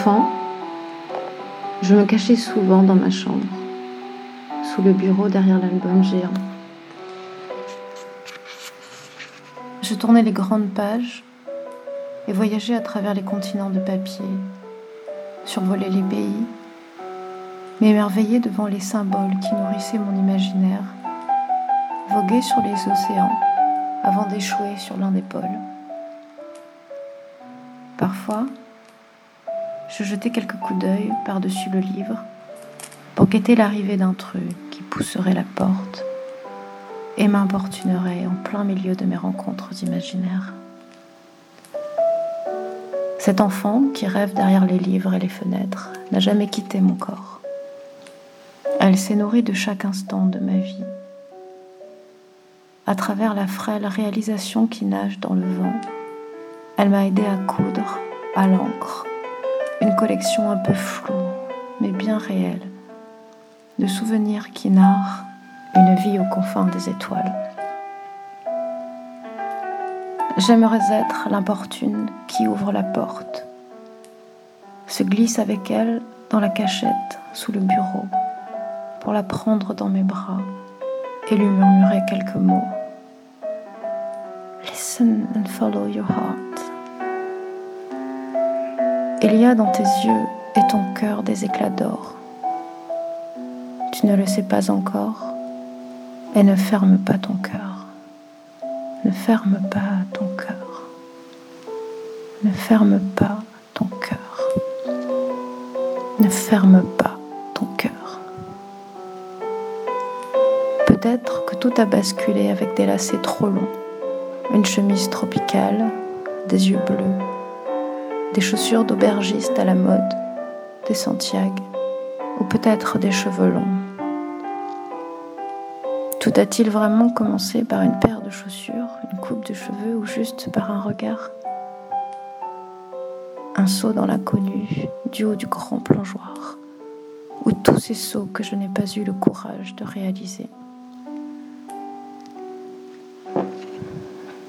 Enfant, je me cachais souvent dans ma chambre, sous le bureau derrière l'album géant. Je tournais les grandes pages et voyageais à travers les continents de papier, survolais les pays, m'émerveillais devant les symboles qui nourrissaient mon imaginaire, voguais sur les océans avant d'échouer sur l'un des pôles. Parfois, je jetais quelques coups d'œil par-dessus le livre pour guetter l'arrivée d'un truc qui pousserait la porte et m'importunerait en plein milieu de mes rencontres imaginaires. Cet enfant qui rêve derrière les livres et les fenêtres n'a jamais quitté mon corps. Elle s'est nourrie de chaque instant de ma vie. À travers la frêle réalisation qui nage dans le vent, elle m'a aidé à coudre à l'encre collection un peu floue, mais bien réelle, de souvenirs qui narrent une vie aux confins des étoiles. J'aimerais être l'importune qui ouvre la porte, se glisse avec elle dans la cachette sous le bureau pour la prendre dans mes bras et lui murmurer quelques mots. Listen and follow your heart. Il y a dans tes yeux et ton cœur des éclats d'or. Tu ne le sais pas encore et ne ferme pas ton cœur. Ne ferme pas ton cœur. Ne ferme pas ton cœur. Ne ferme pas ton cœur. Peut-être que tout a basculé avec des lacets trop longs, une chemise tropicale, des yeux bleus des chaussures d'aubergiste à la mode, des Santiago, ou peut-être des cheveux longs. Tout a-t-il vraiment commencé par une paire de chaussures, une coupe de cheveux ou juste par un regard? Un saut dans l'inconnu du haut du grand plongeoir, ou tous ces sauts que je n'ai pas eu le courage de réaliser.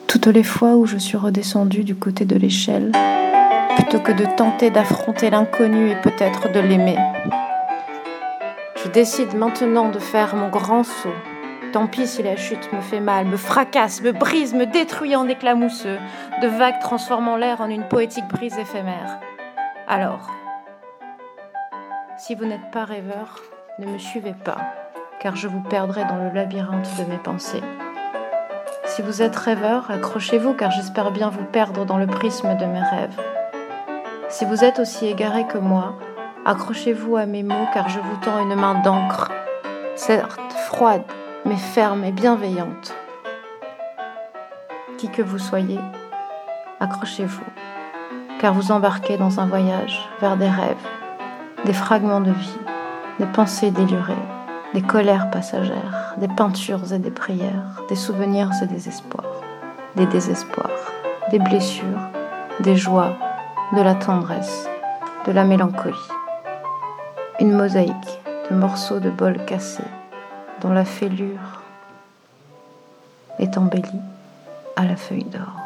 Toutes les fois où je suis redescendue du côté de l'échelle, plutôt que de tenter d'affronter l'inconnu et peut-être de l'aimer. Je décide maintenant de faire mon grand saut. Tant pis si la chute me fait mal, me fracasse, me brise, me détruit en éclats mousseux, de vagues transformant l'air en une poétique brise éphémère. Alors, si vous n'êtes pas rêveur, ne me suivez pas, car je vous perdrai dans le labyrinthe de mes pensées. Si vous êtes rêveur, accrochez-vous, car j'espère bien vous perdre dans le prisme de mes rêves. Si vous êtes aussi égaré que moi, accrochez-vous à mes mots car je vous tends une main d'encre, certes froide, mais ferme et bienveillante. Qui que vous soyez, accrochez-vous, car vous embarquez dans un voyage vers des rêves, des fragments de vie, des pensées délurées, des colères passagères, des peintures et des prières, des souvenirs et des espoirs, des désespoirs, des blessures, des joies, de la tendresse, de la mélancolie. Une mosaïque de morceaux de bol cassés dont la fêlure est embellie à la feuille d'or.